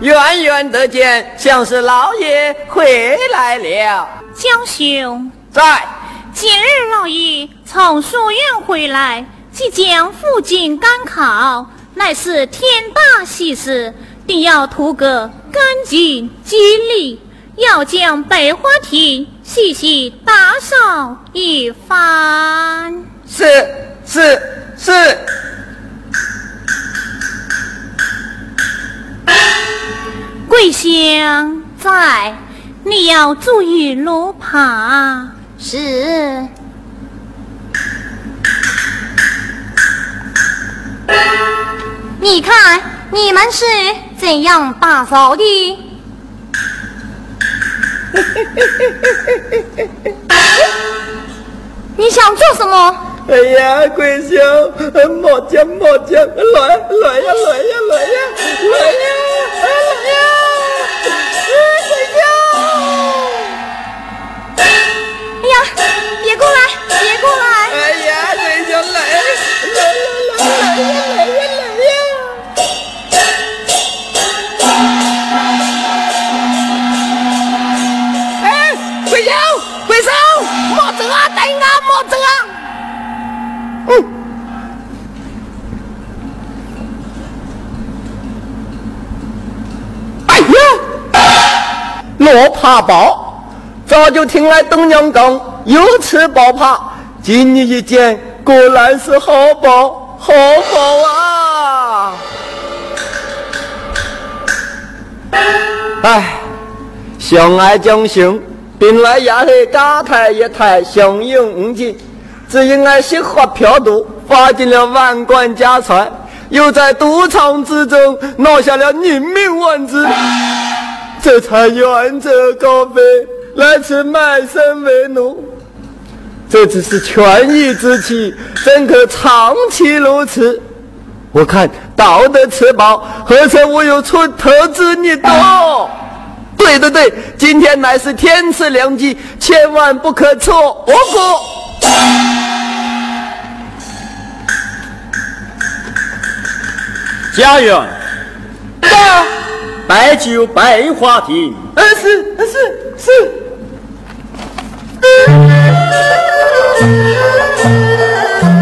远远的见，像是老爷回来了。江兄在。今日老爷从书院回来，即将赴京赶考，乃是天大喜事，定要图个干净吉利，要将百花亭细细打扫一番。是是是。桂香在，你要注意路爬。是。你看，你们是怎样打扫的？你想做什么？哎呀，桂香，莫讲莫讲，来来呀来呀来呀来呀来呀！别过来！别过来！哎呀，这就来来来来来呀来呀来呀！哎，桂香，桂香，莫走啊，等啊，莫走啊！嗯。哎呀，罗爬宝。早就听来东娘讲，有此宝帕，今日一见，果然是好宝，好宝啊！哎，相爱将兄，本来也是家台一台，相拥无尽。只因爱惜花飘度，花尽了万贯家财，又在赌场之中拿下了人命万子，这才远走高飞。来此卖身为奴，这只是权宜之计，怎可长期如此？我看道德吃饱，何曾无有出头之日多？对对对，今天乃是天赐良机，千万不可错过。家园，到，白酒百花亭。呃，是是是。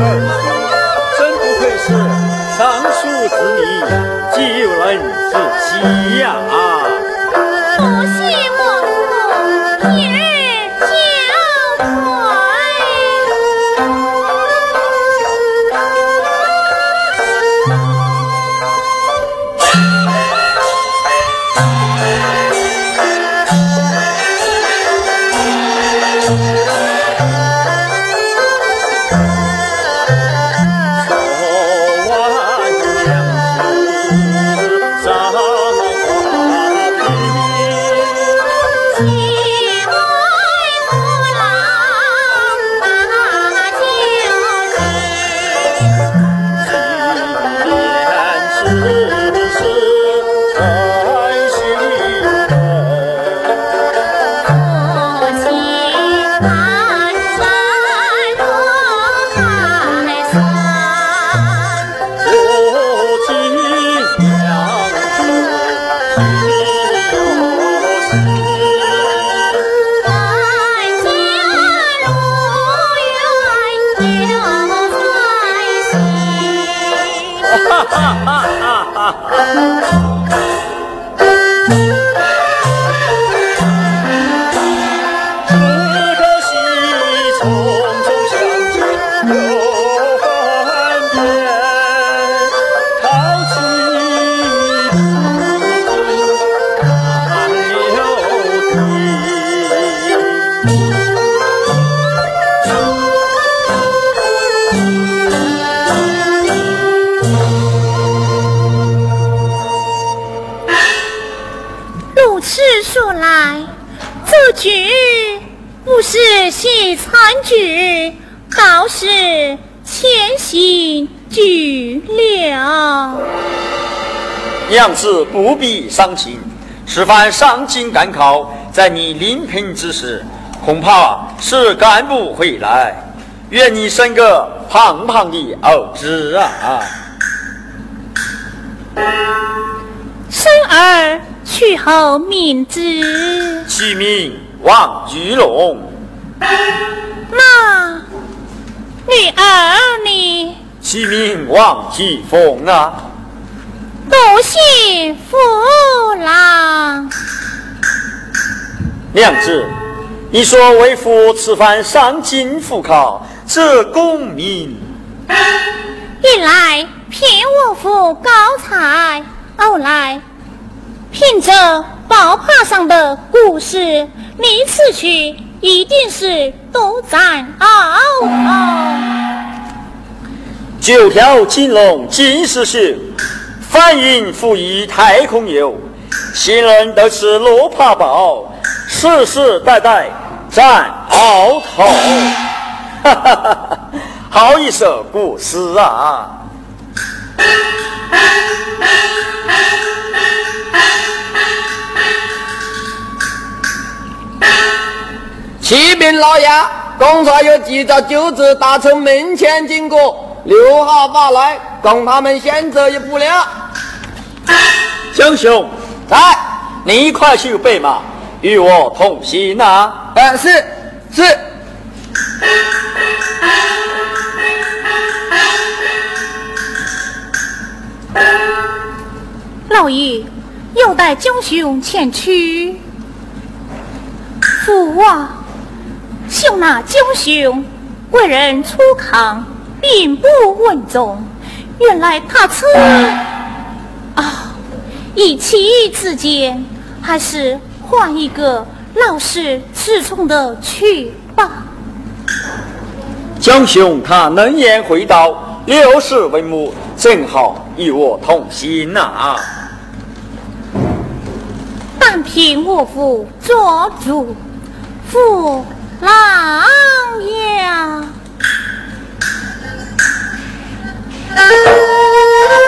儿，真不愧是尚书之女，救人至心呀。娘子不必伤情，此番上京赶考，在你临平之时，恐怕是赶不回来。愿你生个胖胖的儿子啊！生儿取后名字，其名王玉龙。那女儿呢？其名王继凤啊。多谢父郎。娘子，你说为父此番上京赴考，这功名，一来骗我父高才，二来凭着宝帕上的故事，你此去一定是独占鳌头。九条金龙金丝绣。翻云覆雨太空游，新人都是罗帕宝，世世代代占鳌头。哈哈哈哈！好一首古诗啊！启禀老爷，公差有急召九子打从门前经过。留下法来，供他们先走一步了。江兄，来，你快去备马，与我同行呐！哎，是是。老爷，又带江兄前去。父王，兄那江兄为人粗犷。并不稳重，原来他一妻之间，还是换一个老实持从的去吧。江兄他能言会道，六世为母，正好与我同心呐。但凭我父做主，父郎呀。我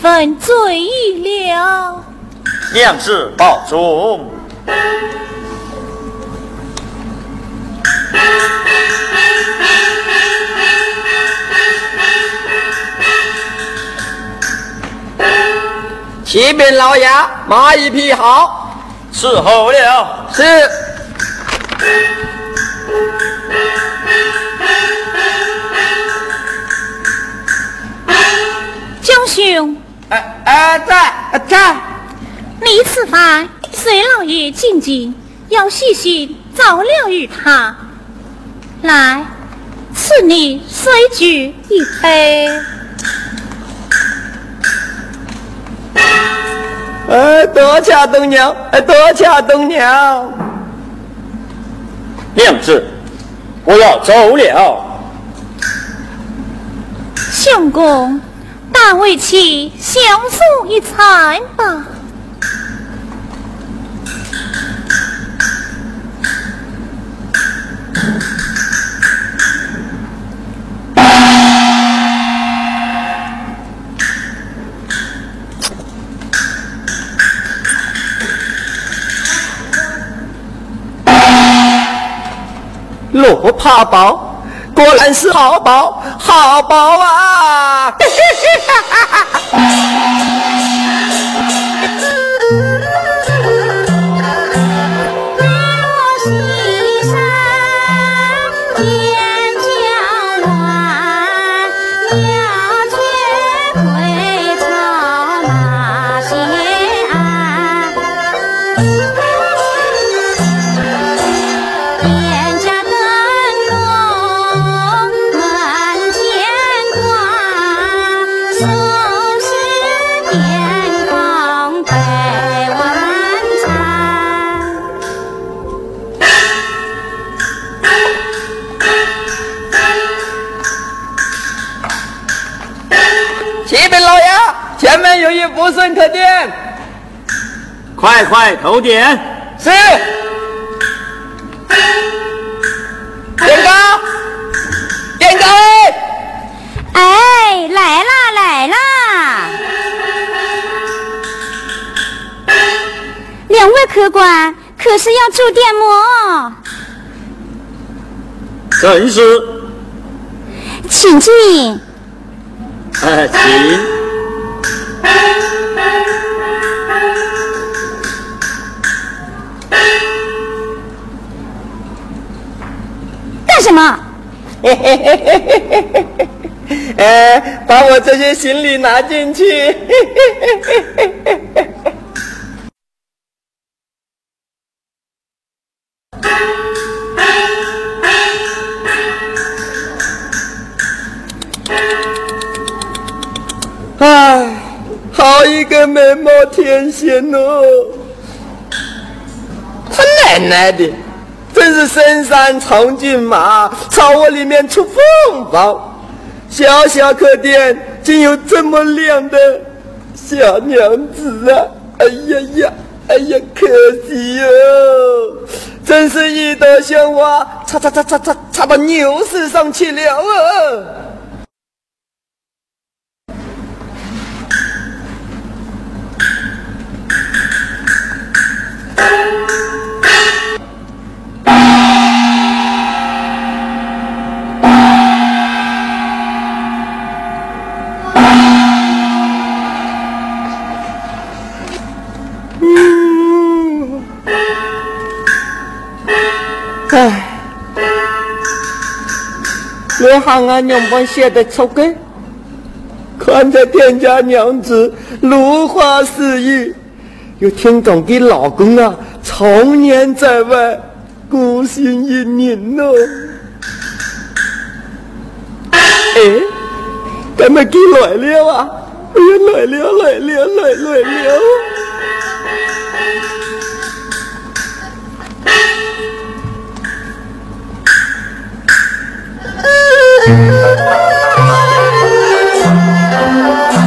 分醉意了。娘子保重。启禀老爷，马一匹好，伺候了。是。江兄，哎哎，在在。你此番随老爷进京，要细心照料于他。来，赐你水酒一杯。哎，多谢东娘，哎，多谢东娘。娘子，我要走了。相公，但为妻相送一餐吧。罗帕宝，果然是好宝，好宝啊！快快投点。是。点高，点高。哎，来啦来啦！两位客官，可是要住店么？正是。请进。哎，请。为什么？哎，把我这些行李拿进去。哎，好一个美貌天仙哦！他奶奶的。真是深山藏骏马，草窝里面出凤凰。小小客店竟有这么靓的小娘子啊！哎呀呀，哎呀，可惜哟！真是一朵鲜花，插插插插插插到牛屎上去了啊！我喊俺娘们写的出给，看着店家娘子如花似玉，又听讲给老公啊常年在外，孤身一人哦。哎，干嘛给来了啊？哎呀，来了来了来来了！啊啊啊！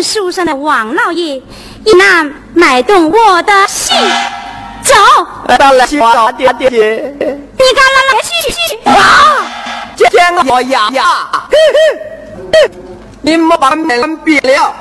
北面书生的王老爷，一那买动我的心，走。到了，华爹爹，你干了来去去啊！见我呀呀！你莫把门闭了，